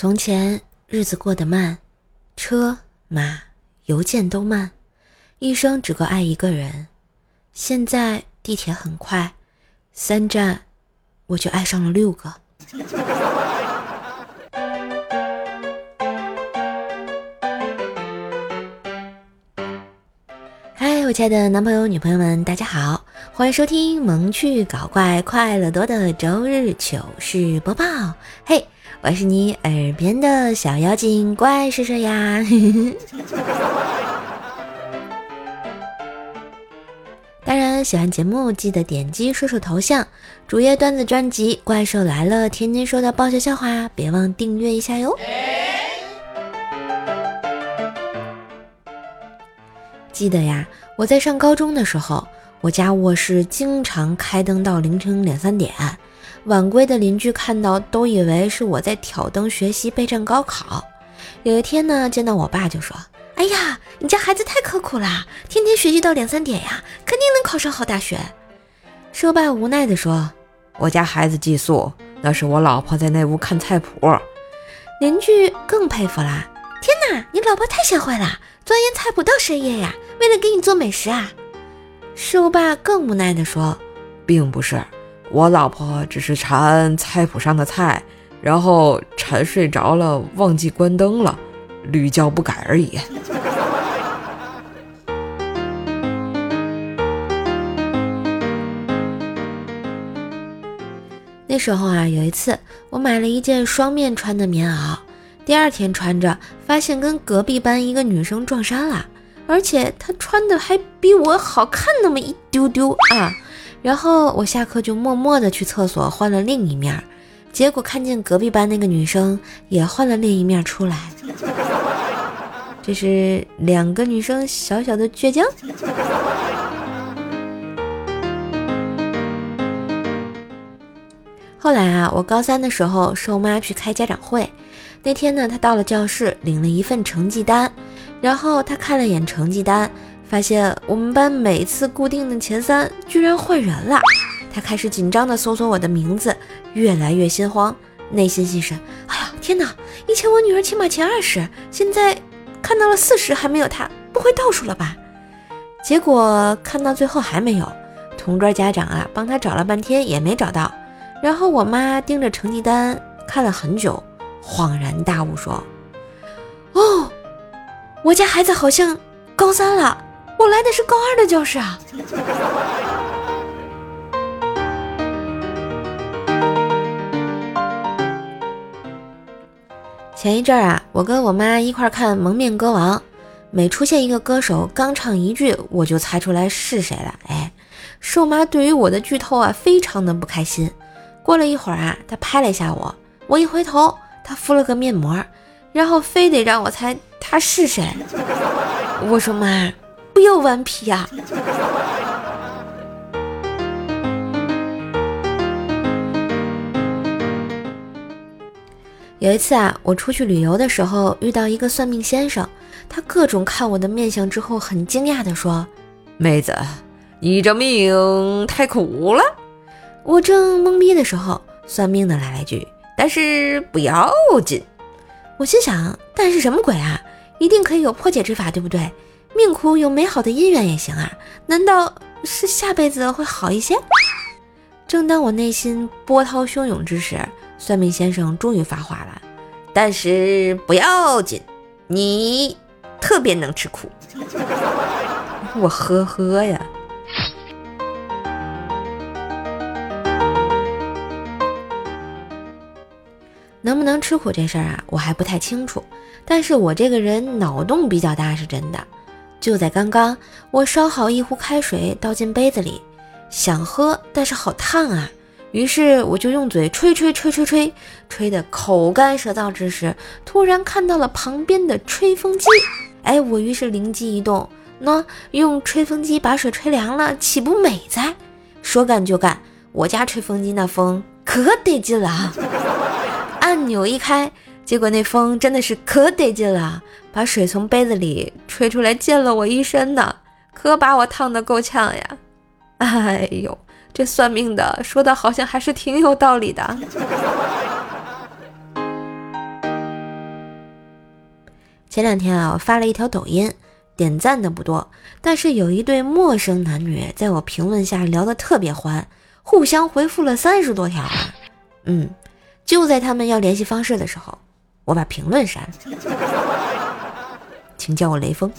从前日子过得慢，车马邮件都慢，一生只够爱一个人。现在地铁很快，三站我就爱上了六个。嗨，我亲爱的男朋友、女朋友们，大家好，欢迎收听萌趣搞怪、快乐多的周日糗事播报。嘿。我是你耳边的小妖精怪叔叔呀！当然，喜欢节目记得点击叔叔头像，主页段子专辑《怪兽来了》，天津说的爆笑笑话，别忘订阅一下哟。记得呀，我在上高中的时候，我家卧室经常开灯到凌晨两三点。晚归的邻居看到都以为是我在挑灯学习备战高考。有一天呢，见到我爸就说：“哎呀，你家孩子太刻苦了，天天学习到两三点呀，肯定能考上好大学。”说爸无奈地说：“我家孩子寄宿，那是我老婆在那屋看菜谱。”邻居更佩服啦：“天哪，你老婆太贤惠了，钻研菜谱到深夜呀，为了给你做美食啊。”寿爸更无奈地说：“并不是。”我老婆只是馋菜谱上的菜，然后馋睡着了，忘记关灯了，屡教不改而已。那时候啊，有一次我买了一件双面穿的棉袄，第二天穿着，发现跟隔壁班一个女生撞衫了，而且她穿的还比我好看那么一丢丢啊。然后我下课就默默的去厕所换了另一面，结果看见隔壁班那个女生也换了另一面出来，这是两个女生小小的倔强。后来啊，我高三的时候，瘦妈去开家长会，那天呢，她到了教室，领了一份成绩单，然后她看了眼成绩单。发现我们班每次固定的前三居然换人了，他开始紧张地搜索我的名字，越来越心慌，内心心神：哎呀，天哪！以前我女儿起码前二十，现在看到了四十还没有她，不会倒数了吧？结果看到最后还没有，同桌家长啊帮他找了半天也没找到，然后我妈盯着成绩单看了很久，恍然大悟说：哦，我家孩子好像高三了。我来的是高二的教室啊！前一阵儿啊，我跟我妈一块儿看《蒙面歌王》，每出现一个歌手，刚唱一句，我就猜出来是谁了。哎，瘦妈对于我的剧透啊，非常的不开心。过了一会儿啊，她拍了一下我，我一回头，她敷了个面膜，然后非得让我猜他是谁。我说妈。不要顽皮呀！有一次啊，我出去旅游的时候遇到一个算命先生，他各种看我的面相之后，很惊讶的说：“妹子，你这命太苦了。”我正懵逼的时候，算命的来了一句：“但是不要紧。”我心想：“但是什么鬼啊？一定可以有破解之法，对不对？”命苦有美好的姻缘也行啊？难道是下辈子会好一些？正当我内心波涛汹涌之时，算命先生终于发话了：“但是不要紧，你特别能吃苦。”我呵呵呀。能不能吃苦这事儿啊，我还不太清楚。但是我这个人脑洞比较大，是真的。就在刚刚，我烧好一壶开水，倒进杯子里，想喝，但是好烫啊！于是我就用嘴吹吹吹吹吹，吹得口干舌燥之时，突然看到了旁边的吹风机。哎，我于是灵机一动，那用吹风机把水吹凉了，岂不美哉？说干就干，我家吹风机那风可得劲了啊！按钮一开。结果那风真的是可得劲了，把水从杯子里吹出来，溅了我一身呢，可把我烫得够呛呀！哎呦，这算命的说的好像还是挺有道理的。前两天啊，我发了一条抖音，点赞的不多，但是有一对陌生男女在我评论下聊得特别欢，互相回复了三十多条啊。嗯，就在他们要联系方式的时候，我把评论删了，请叫我雷锋。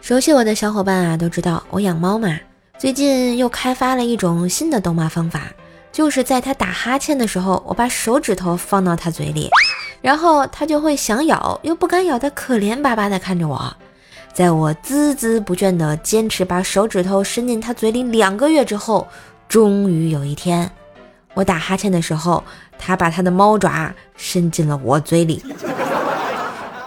熟悉我的小伙伴啊，都知道我养猫嘛。最近又开发了一种新的逗猫方法，就是在它打哈欠的时候，我把手指头放到它嘴里，然后它就会想咬又不敢咬的可怜巴巴的看着我。在我孜孜不倦地坚持把手指头伸进他嘴里两个月之后，终于有一天，我打哈欠的时候，他把他的猫爪伸进了我嘴里。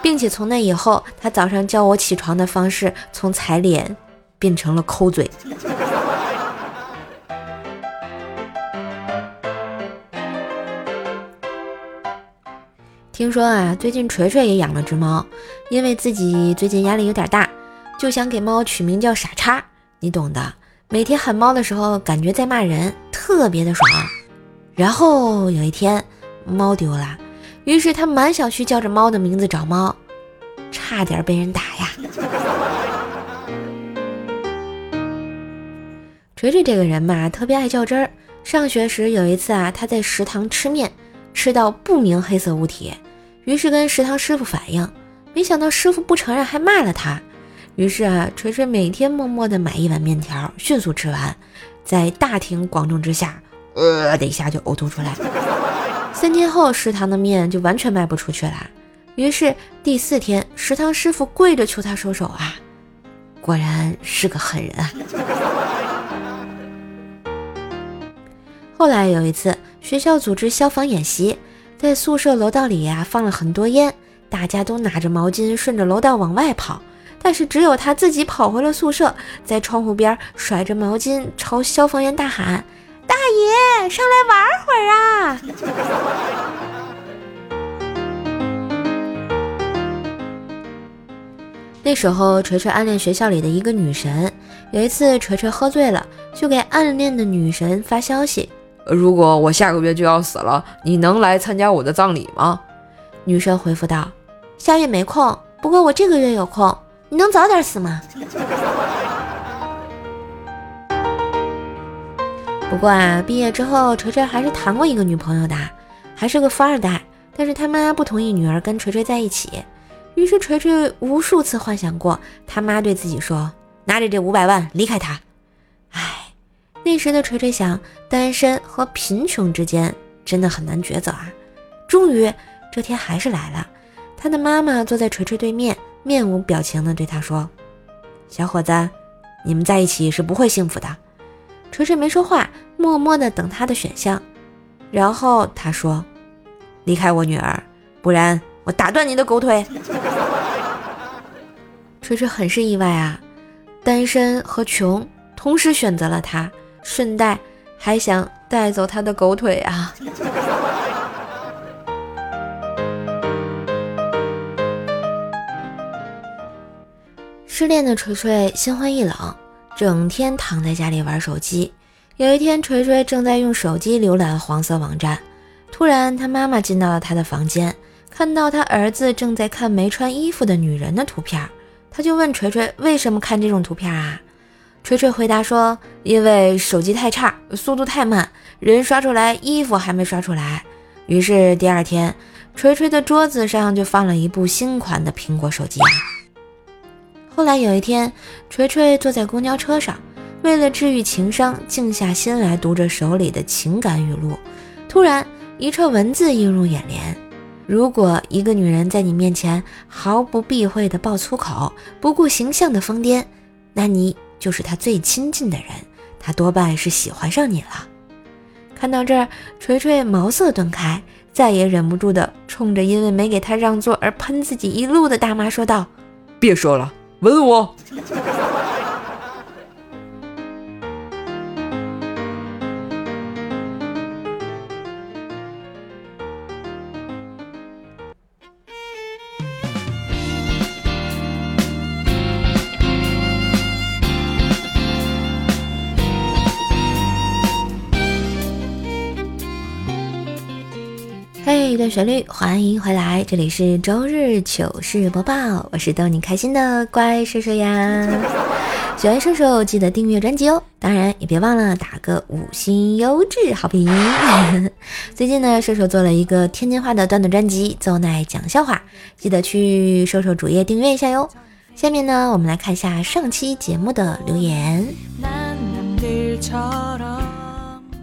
并且从那以后，他早上叫我起床的方式从踩脸变成了抠嘴。听说啊，最近锤锤也养了只猫，因为自己最近压力有点大，就想给猫取名叫傻叉，你懂的。每天喊猫的时候，感觉在骂人，特别的爽。然后有一天，猫丢了。于是他满小区叫着猫的名字找猫，差点被人打呀。锤锤这个人嘛，特别爱较真儿。上学时有一次啊，他在食堂吃面，吃到不明黑色物体，于是跟食堂师傅反映，没想到师傅不承认，还骂了他。于是啊，锤锤每天默默的买一碗面条，迅速吃完，在大庭广众之下，呃的一下就呕吐出来。三天后，食堂的面就完全卖不出去了。于是第四天，食堂师傅跪着求他收手啊！果然是个狠人啊！后来有一次，学校组织消防演习，在宿舍楼道里呀放了很多烟，大家都拿着毛巾顺着楼道往外跑，但是只有他自己跑回了宿舍，在窗户边甩着毛巾朝消防员大喊。大爷，上来玩会儿啊！那时候，锤锤暗恋学校里的一个女神。有一次，锤锤喝醉了，就给暗恋的女神发消息：“如果我下个月就要死了，你能来参加我的葬礼吗？”女神回复道：“下月没空，不过我这个月有空，你能早点死吗？” 不过啊，毕业之后，锤锤还是谈过一个女朋友的，还是个富二代。但是他妈不同意女儿跟锤锤在一起，于是锤锤无数次幻想过他妈对自己说：“拿着这五百万离开他。”唉，那时的锤锤想，单身和贫穷之间真的很难抉择啊。终于，这天还是来了。他的妈妈坐在锤锤对面，面无表情地对他说：“小伙子，你们在一起是不会幸福的。”锤锤没说话，默默地等他的选项。然后他说：“离开我女儿，不然我打断你的狗腿。”锤锤很是意外啊，单身和穷同时选择了他，顺带还想带走他的狗腿啊！失恋的锤锤心灰意冷。整天躺在家里玩手机。有一天，锤锤正在用手机浏览黄色网站，突然他妈妈进到了他的房间，看到他儿子正在看没穿衣服的女人的图片，他就问锤锤为什么看这种图片啊？锤锤回答说：“因为手机太差，速度太慢，人刷出来，衣服还没刷出来。”于是第二天，锤锤的桌子上就放了一部新款的苹果手机。后来有一天，锤锤坐在公交车上，为了治愈情伤，静下心来读着手里的情感语录。突然，一串文字映入眼帘：如果一个女人在你面前毫不避讳地爆粗口，不顾形象的疯癫，那你就是他最亲近的人，他多半是喜欢上你了。看到这儿，锤锤茅塞顿开，再也忍不住的冲着因为没给他让座而喷自己一路的大妈说道：“别说了。”吻我。一段旋律，欢迎回来，这里是周日糗事播报，我是逗你开心的乖兽兽呀。喜欢兽兽记得订阅专辑哦，当然也别忘了打个五星优质好评。最近呢，兽兽做了一个天津话的段子专辑，奏奈讲笑话，记得去兽兽主页订阅一下哟。下面呢，我们来看一下上期节目的留言。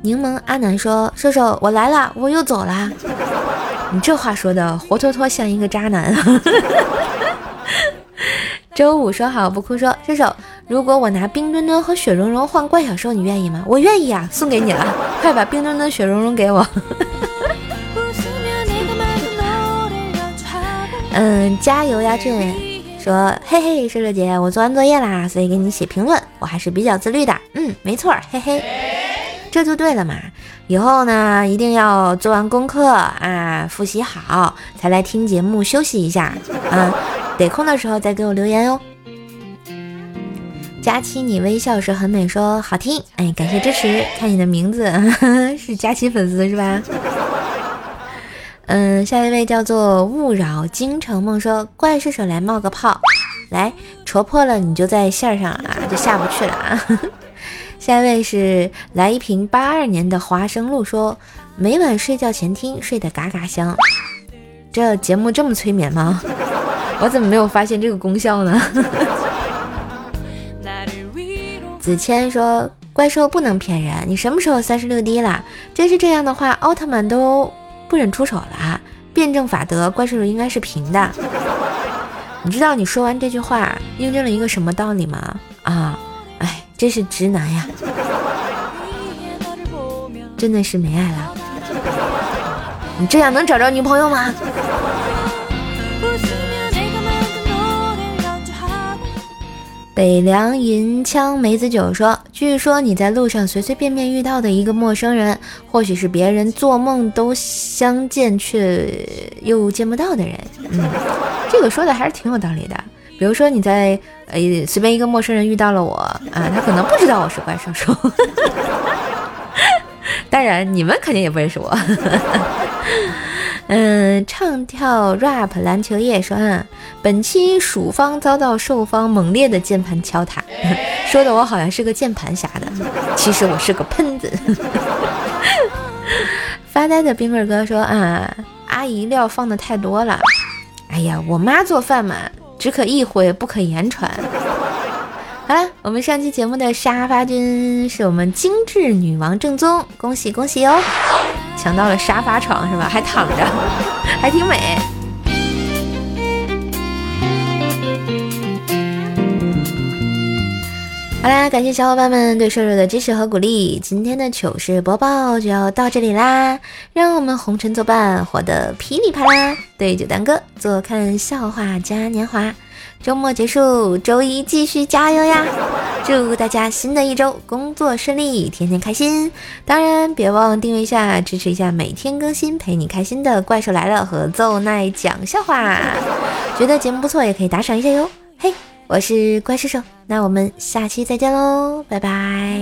柠檬阿南说：“兽兽，我来了，我又走了。”你这话说的活脱脱像一个渣男。周五说好不哭说，射手，如果我拿冰墩墩和雪融融换怪小兽，你愿意吗？我愿意啊，送给你了，快把冰墩墩、雪融融给我。嗯，加油呀，俊说，嘿嘿，射手姐，我做完作业啦，所以给你写评论，我还是比较自律的。嗯，没错，嘿嘿，这就对了嘛。以后呢，一定要做完功课啊，复习好，才来听节目休息一下啊。得空的时候再给我留言哟。佳期，你微笑时很美，说好听，哎，感谢支持。看你的名字 是佳期粉丝是吧？嗯，下一位叫做勿扰京城梦，说怪射手来冒个泡，来戳破了你就在线上啊，就下不去了啊。下一位是来一瓶八二年的花生露，说每晚睡觉前听，睡得嘎嘎香。这节目这么催眠吗？我怎么没有发现这个功效呢？子谦说：“怪兽不能骗人，你什么时候三十六 D 了？真是这样的话，奥特曼都不忍出手了。辩证法则，怪兽应该是平的。你知道你说完这句话印证了一个什么道理吗？真是直男呀！真的是没爱了。你这样能找着女朋友吗？”北凉银枪梅子酒说：“据说你在路上随随便便遇到的一个陌生人，或许是别人做梦都相见却又见不到的人。”嗯，这个说的还是挺有道理的。比如说你在呃随便一个陌生人遇到了我啊，他可能不知道我是怪兽兽。当然你们肯定也不认识我。嗯，唱跳 rap 篮球夜说，嗯，本期蜀方遭到兽方猛烈的键盘敲打，说的我好像是个键盘侠的，其实我是个喷子。发呆的冰棍哥说，啊，阿姨料放的太多了，哎呀，我妈做饭嘛，只可意会不可言传。好了，我们上期节目的沙发君是我们精致女王正宗，恭喜恭喜哦！抢到了沙发床是吧？还躺着，还挺美。好啦，感谢小伙伴们对瘦瘦的支持和鼓励。今天的糗事播报就要到这里啦，让我们红尘作伴，活得噼里啪啦。对酒当歌，坐看笑话嘉年华。周末结束，周一继续加油呀！祝大家新的一周工作顺利，天天开心。当然，别忘订阅一下，支持一下每天更新陪你开心的怪兽来了和奏奈讲笑话。觉得节目不错，也可以打赏一下哟。嘿，我是怪叔叔，那我们下期再见喽，拜拜。